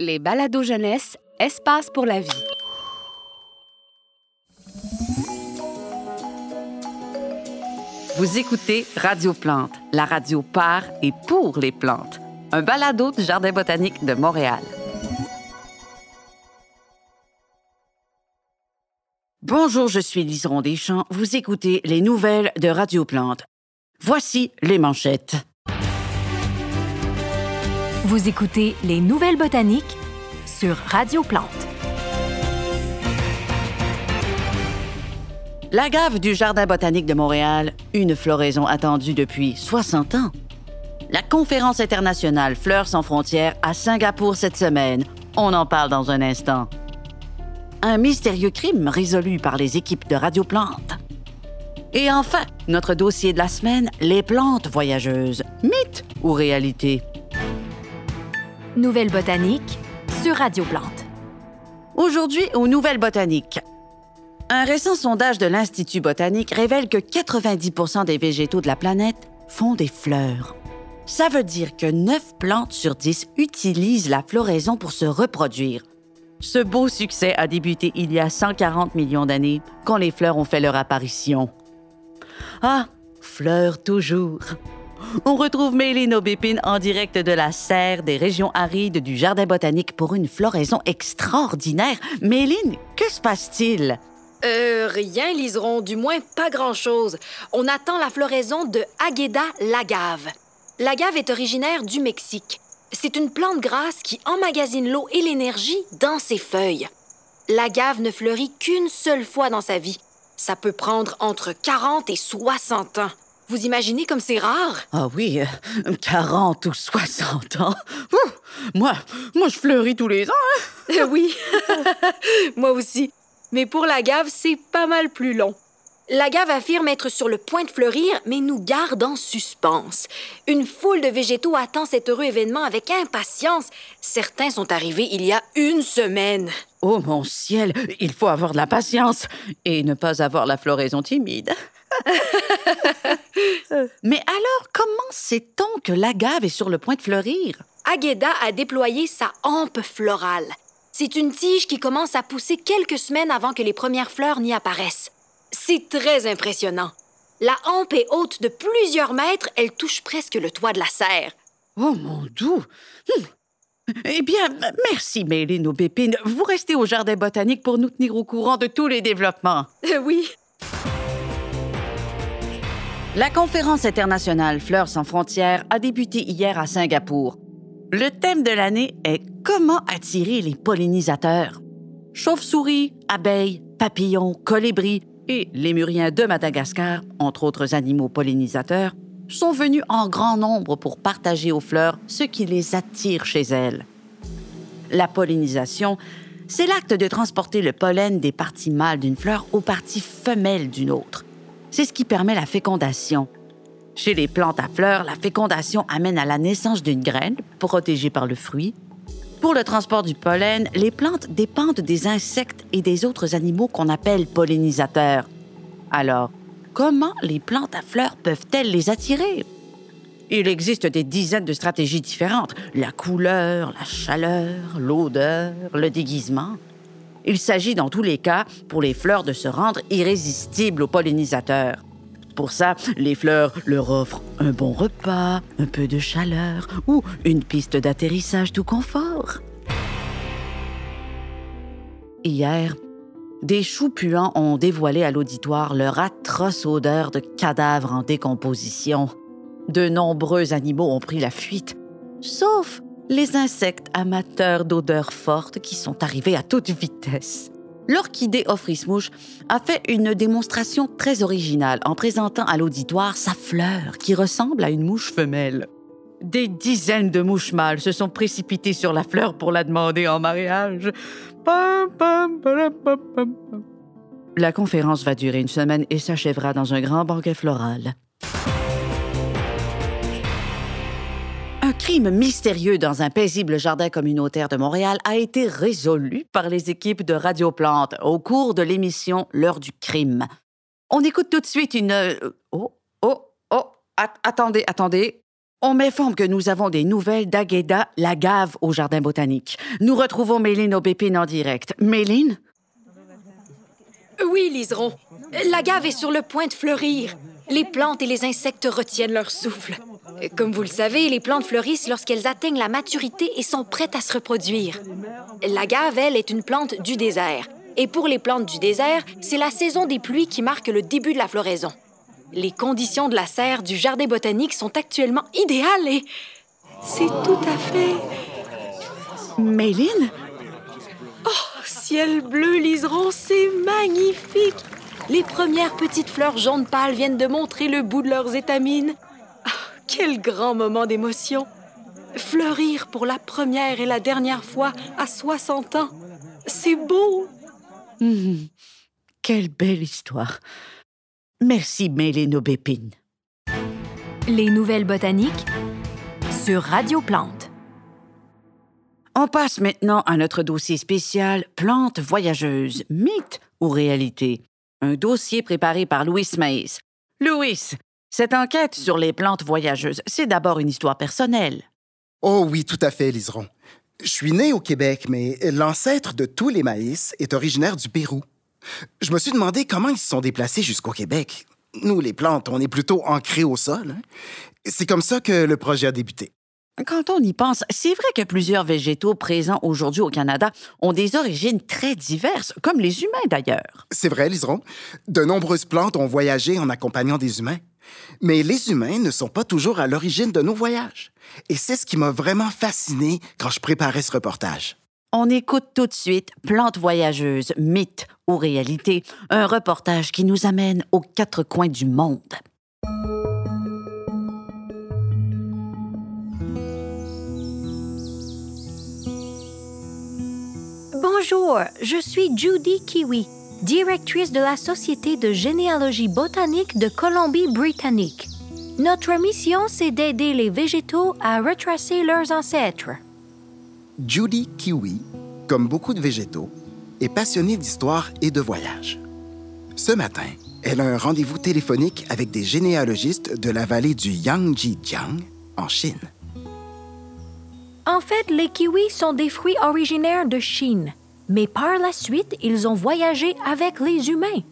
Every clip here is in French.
Les balados jeunesse, espace pour la vie. Vous écoutez Radio Plante, la radio par et pour les plantes. Un balado du Jardin botanique de Montréal. Bonjour, je suis Liseron Deschamps. Vous écoutez les nouvelles de Radio Plante. Voici les manchettes. Vous écoutez Les Nouvelles Botaniques sur Radio Plante. La gave du Jardin botanique de Montréal, une floraison attendue depuis 60 ans. La conférence internationale Fleurs sans frontières à Singapour cette semaine. On en parle dans un instant. Un mystérieux crime résolu par les équipes de Radio Plante. Et enfin, notre dossier de la semaine, les plantes voyageuses. Mythe ou réalité? Nouvelles Botaniques sur Radio Plante. Aujourd'hui, aux Nouvelles Botaniques. Un récent sondage de l'Institut botanique révèle que 90% des végétaux de la planète font des fleurs. Ça veut dire que 9 plantes sur 10 utilisent la floraison pour se reproduire. Ce beau succès a débuté il y a 140 millions d'années, quand les fleurs ont fait leur apparition. Ah, fleurs toujours. On retrouve Méline Aubépine en direct de la serre des régions arides du Jardin botanique pour une floraison extraordinaire. Méline, que se passe-t-il? Euh, rien, liseront, du moins pas grand-chose. On attend la floraison de Agueda l'agave. L'agave est originaire du Mexique. C'est une plante grasse qui emmagasine l'eau et l'énergie dans ses feuilles. L'agave ne fleurit qu'une seule fois dans sa vie. Ça peut prendre entre 40 et 60 ans. Vous imaginez comme c'est rare? Ah oui, euh, 40 ou 60 ans. Ouh, moi, moi, je fleuris tous les ans. hein. Euh, oui, moi aussi. Mais pour l'agave, c'est pas mal plus long. L'agave affirme être sur le point de fleurir, mais nous garde en suspense. Une foule de végétaux attend cet heureux événement avec impatience. Certains sont arrivés il y a une semaine. Oh mon ciel, il faut avoir de la patience et ne pas avoir la floraison timide. Mais alors, comment sait-on que l'agave est sur le point de fleurir? Agueda a déployé sa hampe florale. C'est une tige qui commence à pousser quelques semaines avant que les premières fleurs n'y apparaissent. C'est très impressionnant. La hampe est haute de plusieurs mètres, elle touche presque le toit de la serre. Oh mon doux! Hum. Eh bien, merci, Méline Aubépine. Vous restez au Jardin botanique pour nous tenir au courant de tous les développements. Euh, oui, La conférence internationale Fleurs sans frontières a débuté hier à Singapour. Le thème de l'année est Comment attirer les pollinisateurs? Chauves-souris, abeilles, papillons, colibris et lémuriens de Madagascar, entre autres animaux pollinisateurs, sont venus en grand nombre pour partager aux fleurs ce qui les attire chez elles. La pollinisation, c'est l'acte de transporter le pollen des parties mâles d'une fleur aux parties femelles d'une autre. C'est ce qui permet la fécondation. Chez les plantes à fleurs, la fécondation amène à la naissance d'une graine, protégée par le fruit. Pour le transport du pollen, les plantes dépendent des insectes et des autres animaux qu'on appelle pollinisateurs. Alors, comment les plantes à fleurs peuvent-elles les attirer? Il existe des dizaines de stratégies différentes. La couleur, la chaleur, l'odeur, le déguisement. Il s'agit dans tous les cas pour les fleurs de se rendre irrésistibles aux pollinisateurs. Pour ça, les fleurs leur offrent un bon repas, un peu de chaleur ou une piste d'atterrissage tout confort. Hier, des choux puants ont dévoilé à l'auditoire leur atroce odeur de cadavres en décomposition. De nombreux animaux ont pris la fuite, sauf les insectes amateurs d'odeurs fortes qui sont arrivés à toute vitesse. L'orchidée Offrismouche a fait une démonstration très originale en présentant à l'auditoire sa fleur qui ressemble à une mouche femelle. Des dizaines de mouches mâles se sont précipitées sur la fleur pour la demander en mariage. La conférence va durer une semaine et s'achèvera dans un grand banquet floral. Crime mystérieux dans un paisible jardin communautaire de Montréal a été résolu par les équipes de Radio Plante au cours de l'émission L'heure du crime. On écoute tout de suite une... euh, Oh, oh, oh, at- attendez, attendez. On m'informe que nous avons des nouvelles d'Agueda Lagave au Jardin botanique. Nous retrouvons Méline Aubépine en direct. Méline? Oui, Liseron. L'agave est sur le point de fleurir. Les plantes et les insectes retiennent leur souffle. Comme vous le savez, les plantes fleurissent lorsqu'elles atteignent la maturité et sont prêtes à se reproduire. L'agave, elle, est une plante du désert. Et pour les plantes du désert, c'est la saison des pluies qui marque le début de la floraison. Les conditions de la serre du jardin botanique sont actuellement idéales et c'est tout à fait... Méline? Oh, ciel bleu, liseron, c'est magnifique! Les premières petites fleurs jaunes pâles viennent de montrer le bout de leurs étamines. Quel grand moment d'émotion! Fleurir pour la première et la dernière fois à 60 ans. C'est beau! Hum, quelle belle histoire. Merci, Aubépine. Les nouvelles botaniques sur Radio Plante. On passe maintenant à notre dossier spécial Plantes voyageuses, mythe ou réalité. Un dossier préparé par Louis Maïs. Louis, cette enquête sur les plantes voyageuses, c'est d'abord une histoire personnelle. Oh oui, tout à fait, Liseron. Je suis né au Québec, mais l'ancêtre de tous les maïs est originaire du Pérou. Je me suis demandé comment ils se sont déplacés jusqu'au Québec. Nous, les plantes, on est plutôt ancrés au sol. hein. C'est comme ça que le projet a débuté. Quand on y pense, c'est vrai que plusieurs végétaux présents aujourd'hui au Canada ont des origines très diverses, comme les humains d'ailleurs. C'est vrai, Liseron. De nombreuses plantes ont voyagé en accompagnant des humains. Mais les humains ne sont pas toujours à l'origine de nos voyages. Et c'est ce qui m'a vraiment fasciné quand je préparais ce reportage. On écoute tout de suite Plantes voyageuses, mythe ou réalité, un reportage qui nous amène aux quatre coins du monde. Bonjour, je suis Judy Kiwi, directrice de la Société de généalogie botanique de Colombie-Britannique. Notre mission, c'est d'aider les végétaux à retracer leurs ancêtres. Judy Kiwi, comme beaucoup de végétaux, est passionnée d'histoire et de voyage. Ce matin, elle a un rendez-vous téléphonique avec des généalogistes de la vallée du Yangtze-Jiang, en Chine. En fait, les kiwis sont des fruits originaires de Chine, mais par la suite, ils ont voyagé avec les humains.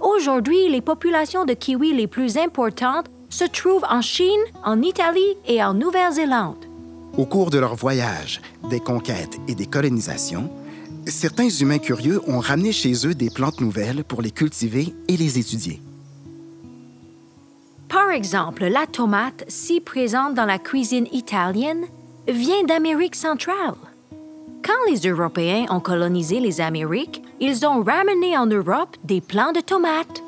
Aujourd'hui, les populations de kiwis les plus importantes se trouvent en Chine, en Italie et en Nouvelle-Zélande. Au cours de leur voyage, des conquêtes et des colonisations, certains humains curieux ont ramené chez eux des plantes nouvelles pour les cultiver et les étudier. Par exemple, la tomate, si présente dans la cuisine italienne, vient d'Amérique centrale. Quand les Européens ont colonisé les Amériques, ils ont ramené en Europe des plants de tomates.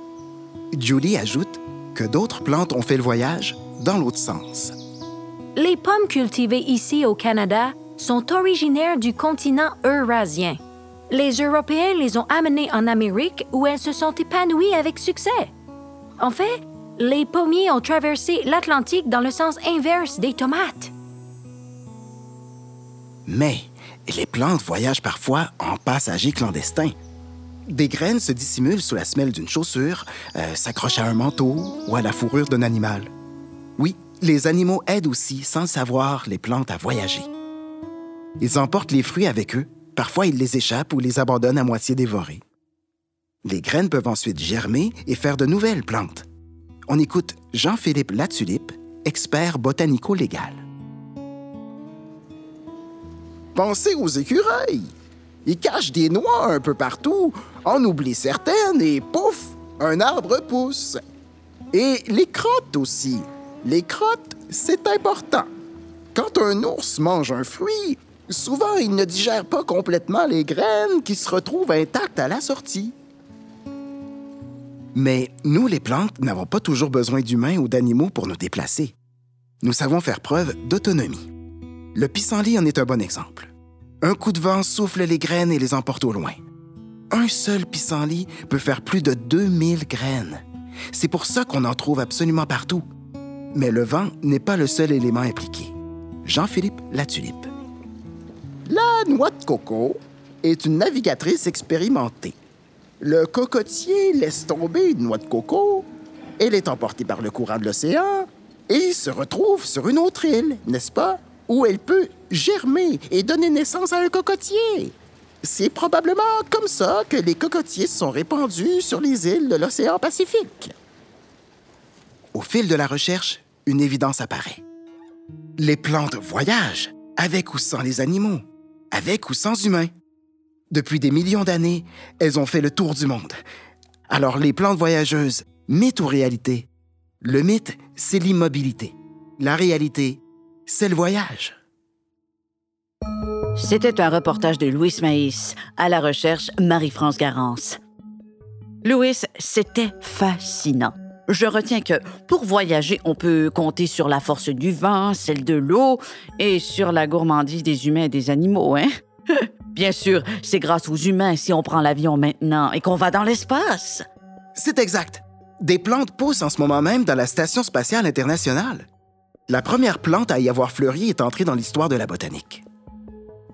Julie ajoute que d'autres plantes ont fait le voyage dans l'autre sens. Les pommes cultivées ici au Canada sont originaires du continent eurasien. Les Européens les ont amenées en Amérique où elles se sont épanouies avec succès. En fait, les pommiers ont traversé l'Atlantique dans le sens inverse des tomates. Mais les plantes voyagent parfois en passagers clandestins. Des graines se dissimulent sous la semelle d'une chaussure, euh, s'accrochent à un manteau ou à la fourrure d'un animal. Oui, les animaux aident aussi, sans savoir, les plantes à voyager. Ils emportent les fruits avec eux, parfois ils les échappent ou les abandonnent à moitié dévorés. Les graines peuvent ensuite germer et faire de nouvelles plantes. On écoute Jean-Philippe Latulippe, expert botanico-légal. Pensez aux écureuils. Ils cachent des noix un peu partout, en oublient certaines et pouf, un arbre pousse. Et les crottes aussi. Les crottes, c'est important. Quand un ours mange un fruit, souvent il ne digère pas complètement les graines qui se retrouvent intactes à la sortie. Mais nous, les plantes, n'avons pas toujours besoin d'humains ou d'animaux pour nous déplacer. Nous savons faire preuve d'autonomie. Le pissenlit en est un bon exemple. Un coup de vent souffle les graines et les emporte au loin. Un seul pissenlit peut faire plus de 2000 graines. C'est pour ça qu'on en trouve absolument partout. Mais le vent n'est pas le seul élément impliqué. Jean-Philippe Latulippe. La noix de coco est une navigatrice expérimentée. Le cocotier laisse tomber une noix de coco, elle est emportée par le courant de l'océan, et se retrouve sur une autre île, n'est-ce pas? Où elle peut germer et donner naissance à un cocotier. C'est probablement comme ça que les cocotiers sont répandus sur les îles de l'océan Pacifique. Au fil de la recherche, une évidence apparaît. Les plantes voyagent, avec ou sans les animaux, avec ou sans humains. Depuis des millions d'années, elles ont fait le tour du monde. Alors les plantes voyageuses, mythe ou réalité? Le mythe, c'est l'immobilité. La réalité, c'est le voyage. C'était un reportage de Louis Maïs, à la recherche Marie-France Garance. Louis, c'était fascinant. Je retiens que pour voyager, on peut compter sur la force du vent, celle de l'eau et sur la gourmandise des humains et des animaux, hein? Bien sûr, c'est grâce aux humains si on prend l'avion maintenant et qu'on va dans l'espace. C'est exact. Des plantes poussent en ce moment même dans la Station spatiale internationale. La première plante à y avoir fleuri est entrée dans l'histoire de la botanique.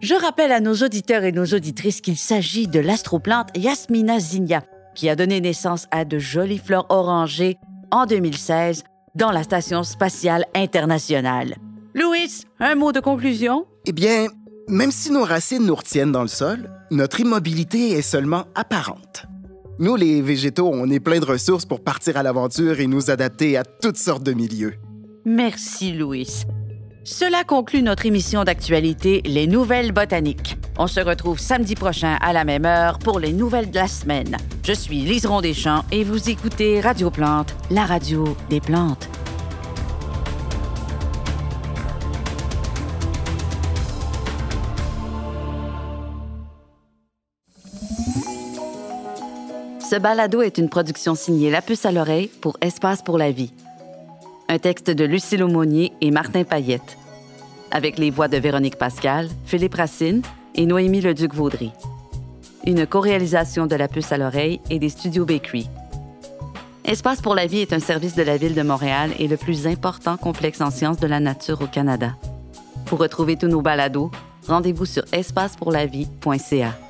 Je rappelle à nos auditeurs et nos auditrices qu'il s'agit de l'astroplante Yasmina zinnia, qui a donné naissance à de jolies fleurs orangées en 2016 dans la Station spatiale internationale. Louis, un mot de conclusion? Eh bien, même si nos racines nous retiennent dans le sol, notre immobilité est seulement apparente. Nous, les végétaux, on est plein de ressources pour partir à l'aventure et nous adapter à toutes sortes de milieux. Merci, Louis. Cela conclut notre émission d'actualité Les Nouvelles Botaniques. On se retrouve samedi prochain à la même heure pour les nouvelles de la semaine. Je suis Liseron Deschamps et vous écoutez Radio Plante, la radio des plantes. Ce balado est une production signée La Puce à l'oreille pour Espace pour la vie. Un texte de Lucille Aumonier et Martin Payette. Avec les voix de Véronique Pascal, Philippe Racine et Noémie Leduc-Vaudry. Une co-réalisation de La Puce à l'oreille et des studios Bakery. Espace pour la vie est un service de la Ville de Montréal et le plus important complexe en sciences de la nature au Canada. Pour retrouver tous nos balados, rendez-vous sur espacepourlavie.ca.